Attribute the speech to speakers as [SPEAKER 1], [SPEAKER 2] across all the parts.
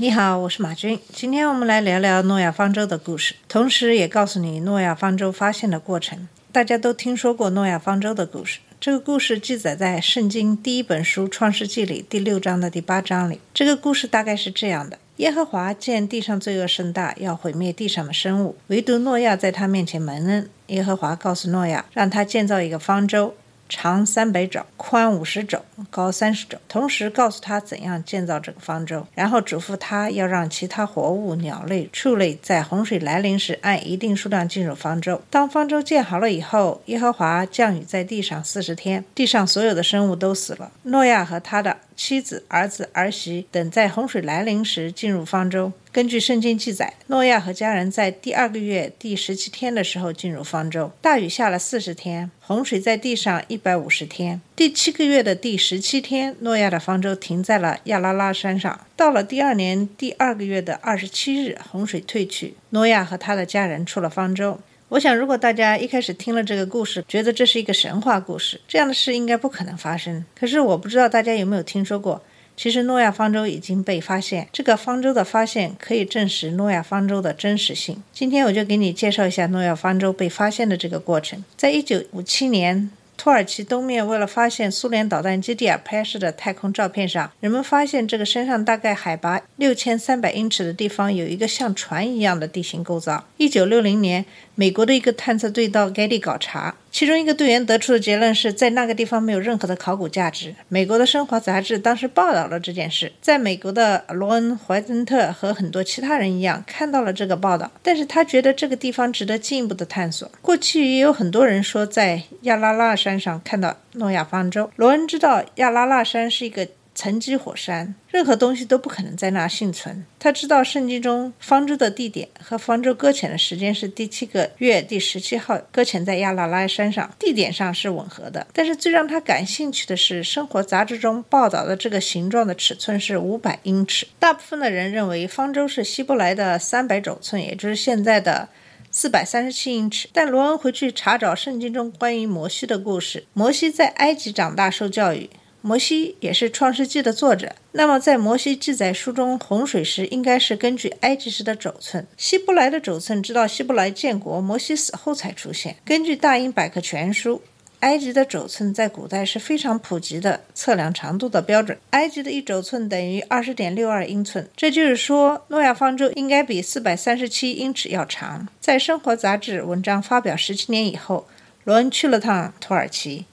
[SPEAKER 1] 你好，我是马军。今天我们来聊聊诺亚方舟的故事，同时也告诉你诺亚方舟发现的过程。大家都听说过诺亚方舟的故事，这个故事记载在圣经第一本书《创世纪》里第六章的第八章里。这个故事大概是这样的：耶和华见地上罪恶甚大，要毁灭地上的生物，唯独诺亚在他面前蒙恩。耶和华告诉诺亚，让他建造一个方舟，长三百肘，宽五十肘，高三十肘。同时告诉他怎样建造这个方舟，然后嘱咐他要让其他活物、鸟类、畜类在洪水来临时按一定数量进入方舟。当方舟建好了以后，耶和华降雨在地上四十天，地上所有的生物都死了。诺亚和他的妻子、儿子、儿媳等在洪水来临时进入方舟。根据圣经记载，诺亚和家人在第二个月第十七天的时候进入方舟。大雨下了四十天，洪水在地上一百五十天。第七个月的第十七天，诺亚的方舟停在了亚拉拉山上。到了第二年第二个月的二十七日，洪水退去，诺亚和他的家人出了方舟。我想，如果大家一开始听了这个故事，觉得这是一个神话故事，这样的事应该不可能发生。可是，我不知道大家有没有听说过，其实诺亚方舟已经被发现。这个方舟的发现可以证实诺亚方舟的真实性。今天我就给你介绍一下诺亚方舟被发现的这个过程。在一九五七年。土耳其东面为了发现苏联导弹基地而拍摄的太空照片上，人们发现这个山上大概海拔六千三百英尺的地方有一个像船一样的地形构造。一九六零年，美国的一个探测队到该地搞察，其中一个队员得出的结论是在那个地方没有任何的考古价值。美国的生活杂志当时报道了这件事，在美国的罗恩·怀森特和很多其他人一样看到了这个报道，但是他觉得这个地方值得进一步的探索。过去也有很多人说在亚拉拉山。上看到诺亚方舟，罗恩知道亚拉腊山是一个沉积火山，任何东西都不可能在那幸存。他知道圣经中方舟的地点和方舟搁浅的时间是第七个月第十七号搁浅在亚拉拉山上，地点上是吻合的。但是最让他感兴趣的是，生活杂志中报道的这个形状的尺寸是五百英尺。大部分的人认为方舟是希伯来的三百肘寸，也就是现在的。四百三十七英尺，但罗恩回去查找圣经中关于摩西的故事。摩西在埃及长大受教育，摩西也是创世纪的作者。那么，在摩西记载书中，洪水时应该是根据埃及时的肘寸。希伯来的肘寸，直到希伯来建国，摩西死后才出现。根据大英百科全书。埃及的肘寸在古代是非常普及的测量长度的标准。埃及的一肘寸等于二十点六二英寸，这就是说，诺亚方舟应该比四百三十七英尺要长。在《生活》杂志文章发表十七年以后，罗恩去了趟土耳其。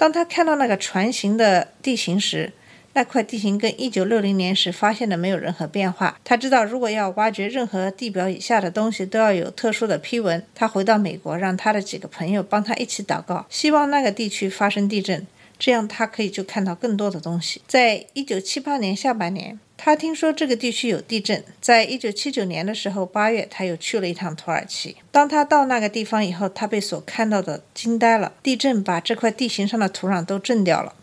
[SPEAKER 1] 当他看到那个船形的地形时，那块地形跟一九六零年时发现的没有任何变化。他知道，如果要挖掘任何地表以下的东西，都要有特殊的批文。他回到美国，让他的几个朋友帮他一起祷告，希望那个地区发生地震，这样他可以就看到更多的东西。在一九七八年下半年，他听说这个地区有地震。在1979年的时候，八月，他又去了一趟土耳其。当他到那个地方以后，他被所看到的惊呆了。地震把这块地形上的土壤都震掉了。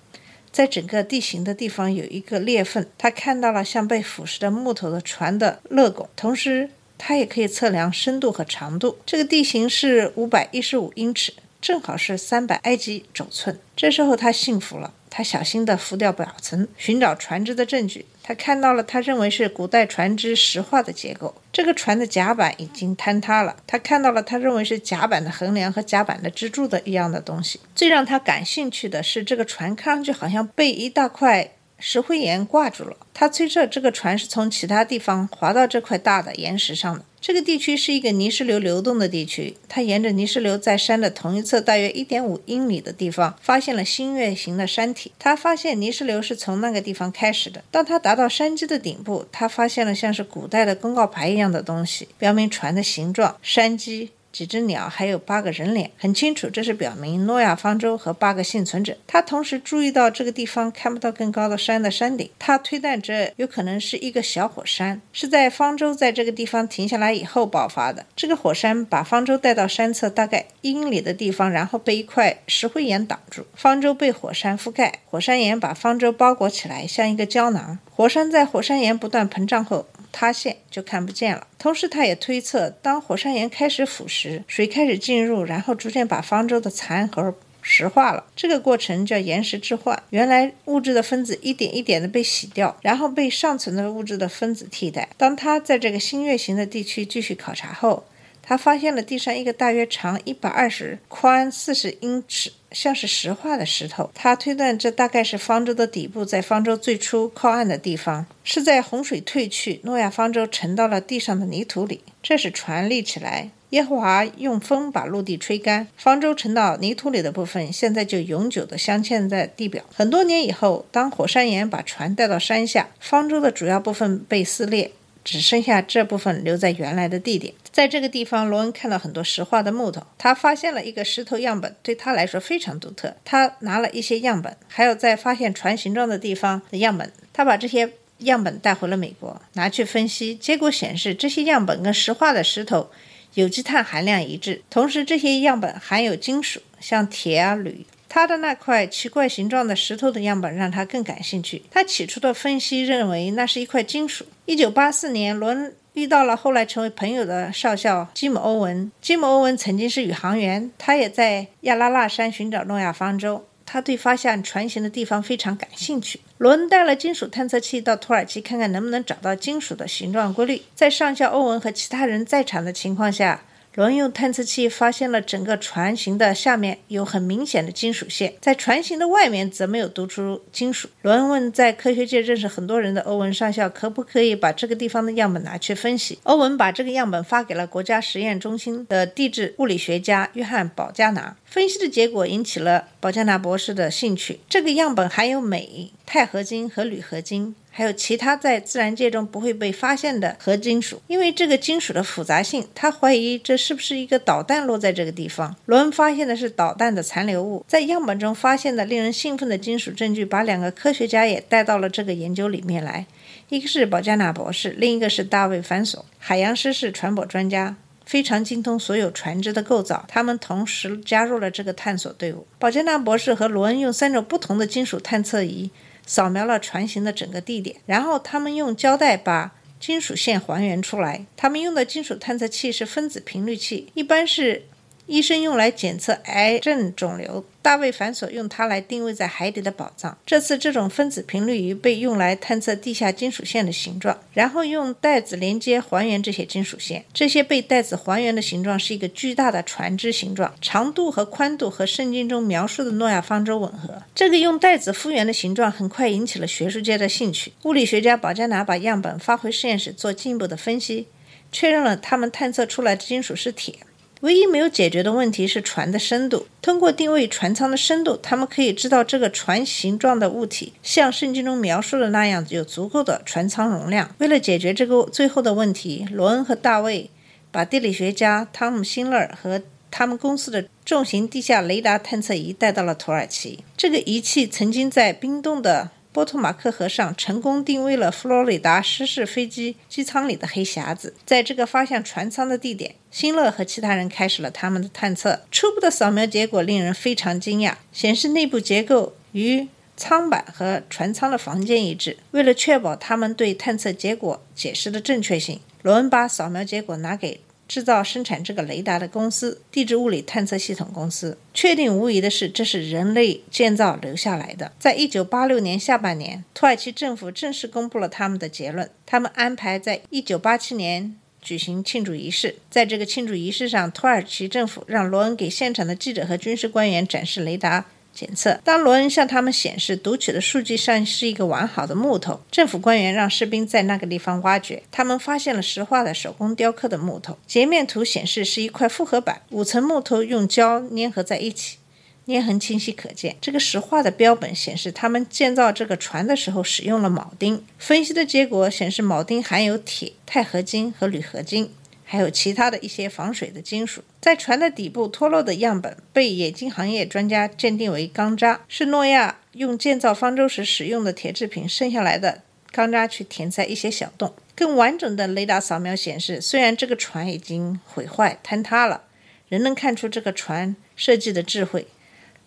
[SPEAKER 1] 在整个地形的地方有一个裂缝，他看到了像被腐蚀的木头的船的肋拱，同时他也可以测量深度和长度。这个地形是五百一十五英尺，正好是三百埃及肘寸。这时候他信服了。他小心地浮掉表层，寻找船只的证据。他看到了他认为是古代船只石化的结构。这个船的甲板已经坍塌了。他看到了他认为是甲板的横梁和甲板的支柱的一样的东西。最让他感兴趣的是，这个船看上去好像被一大块。石灰岩挂住了。他推测这个船是从其他地方滑到这块大的岩石上的。这个地区是一个泥石流流动的地区。他沿着泥石流在山的同一侧，大约一点五英里的地方，发现了新月形的山体。他发现泥石流是从那个地方开始的。当他达到山脊的顶部，他发现了像是古代的公告牌一样的东西，标明船的形状、山脊。几只鸟，还有八个人脸，很清楚，这是表明诺亚方舟和八个幸存者。他同时注意到这个地方看不到更高的山的山顶，他推断这有可能是一个小火山，是在方舟在这个地方停下来以后爆发的。这个火山把方舟带到山侧大概一英里的地方，然后被一块石灰岩挡住，方舟被火山覆盖，火山岩把方舟包裹起来，像一个胶囊。火山在火山岩不断膨胀后。塌陷就看不见了。同时，他也推测，当火山岩开始腐蚀，水开始进入，然后逐渐把方舟的残骸石化了。这个过程叫岩石置换。原来物质的分子一点一点的被洗掉，然后被上层的物质的分子替代。当他在这个新月形的地区继续考察后，他发现了地上一个大约长一百二十、宽四十英尺、像是石化的石头。他推断这大概是方舟的底部，在方舟最初靠岸的地方，是在洪水退去，诺亚方舟沉到了地上的泥土里。这时船立起来。耶和华用风把陆地吹干，方舟沉到泥土里的部分，现在就永久地镶嵌在地表。很多年以后，当火山岩把船带到山下，方舟的主要部分被撕裂。只剩下这部分留在原来的地点。在这个地方，罗恩看到很多石化的木头。他发现了一个石头样本，对他来说非常独特。他拿了一些样本，还有在发现船形状的地方的样本。他把这些样本带回了美国，拿去分析。结果显示，这些样本跟石化的石头有机碳含量一致，同时这些样本含有金属，像铁啊、铝。他的那块奇怪形状的石头的样本让他更感兴趣。他起初的分析认为那是一块金属。一九八四年，伦遇到了后来成为朋友的少校吉姆·欧文。吉姆·欧文曾经是宇航员，他也在亚拉腊山寻找诺亚方舟。他对发现船型的地方非常感兴趣。罗恩带了金属探测器到土耳其，看看能不能找到金属的形状规律。在上校欧文和其他人在场的情况下。罗恩用探测器发现了整个船型的下面有很明显的金属线，在船型的外面则没有读出金属。罗恩问在科学界认识很多人的欧文上校，可不可以把这个地方的样本拿去分析？欧文把这个样本发给了国家实验中心的地质物理学家约翰·保加拿。分析的结果引起了保加拿博士的兴趣。这个样本含有镁、钛合金和铝合金。还有其他在自然界中不会被发现的核金属，因为这个金属的复杂性，他怀疑这是不是一个导弹落在这个地方。罗恩发现的是导弹的残留物，在样本中发现的令人兴奋的金属证据，把两个科学家也带到了这个研究里面来。一个是保加纳博士，另一个是大卫·凡索，海洋师是船舶专家，非常精通所有船只的构造。他们同时加入了这个探索队伍。保加纳博士和罗恩用三种不同的金属探测仪。扫描了船型的整个地点，然后他们用胶带把金属线还原出来。他们用的金属探测器是分子频率器，一般是。医生用来检测癌症肿瘤，大卫·凡索用它来定位在海底的宝藏。这次这种分子频率仪被用来探测地下金属线的形状，然后用带子连接还原这些金属线。这些被带子还原的形状是一个巨大的船只形状，长度和宽度和圣经中描述的诺亚方舟吻合。这个用带子复原的形状很快引起了学术界的兴趣。物理学家保加拿把样本发回实验室做进一步的分析，确认了他们探测出来的金属是铁。唯一没有解决的问题是船的深度。通过定位船舱的深度，他们可以知道这个船形状的物体像圣经中描述的那样有足够的船舱容量。为了解决这个最后的问题，罗恩和大卫把地理学家汤姆·辛勒和他们公司的重型地下雷达探测仪带到了土耳其。这个仪器曾经在冰冻的。波托马克河上成功定位了佛罗里达失事飞机机舱里的黑匣子。在这个发现船舱的地点，辛勒和其他人开始了他们的探测。初步的扫描结果令人非常惊讶，显示内部结构与舱板和船舱的房间一致。为了确保他们对探测结果解释的正确性，罗恩把扫描结果拿给。制造生产这个雷达的公司——地质物理探测系统公司，确定无疑的是，这是人类建造留下来的。在一九八六年下半年，土耳其政府正式公布了他们的结论。他们安排在一九八七年举行庆祝仪式。在这个庆祝仪式上，土耳其政府让罗恩给现场的记者和军事官员展示雷达。检测。当罗恩向他们显示读取的数据上是一个完好的木头，政府官员让士兵在那个地方挖掘，他们发现了石化的手工雕刻的木头。截面图显示是一块复合板，五层木头用胶粘合在一起，粘痕清晰可见。这个石化的标本显示他们建造这个船的时候使用了铆钉。分析的结果显示铆钉含有铁、钛合金和铝合金。还有其他的一些防水的金属。在船的底部脱落的样本被冶金行业专家鉴定为钢渣，是诺亚用建造方舟时使用的铁制品剩下来的钢渣去填在一些小洞。更完整的雷达扫描显示，虽然这个船已经毁坏坍塌了，仍能看出这个船设计的智慧。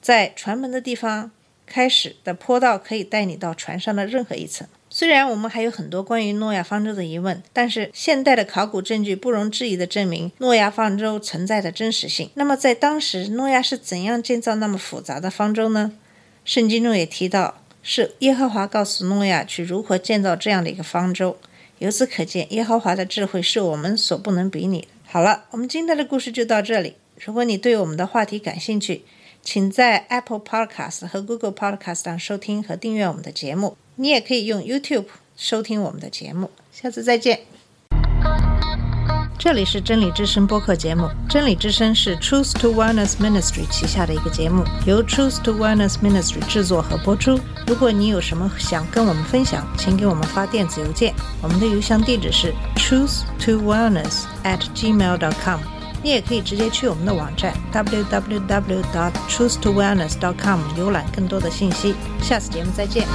[SPEAKER 1] 在船门的地方开始的坡道可以带你到船上的任何一层。虽然我们还有很多关于诺亚方舟的疑问，但是现代的考古证据不容置疑地证明诺亚方舟存在的真实性。那么，在当时，诺亚是怎样建造那么复杂的方舟呢？圣经中也提到，是耶和华告诉诺亚去如何建造这样的一个方舟。由此可见，耶和华的智慧是我们所不能比拟。好了，我们今天的故事就到这里。如果你对我们的话题感兴趣，请在 Apple Podcast 和 Google Podcast 上收听和订阅我们的节目。你也可以用 YouTube 收听我们的节目。下次再见。这里是真理之声播客节目。真理之声是 Truth to Wellness Ministry 旗下的一个节目，由 Truth to Wellness Ministry 制作和播出。如果你有什么想跟我们分享，请给我们发电子邮件，我们的邮箱地址是 truth to wellness at gmail.com。你也可以直接去我们的网站 www dot truth to wellness dot com 浏览更多的信息，下次节目再见。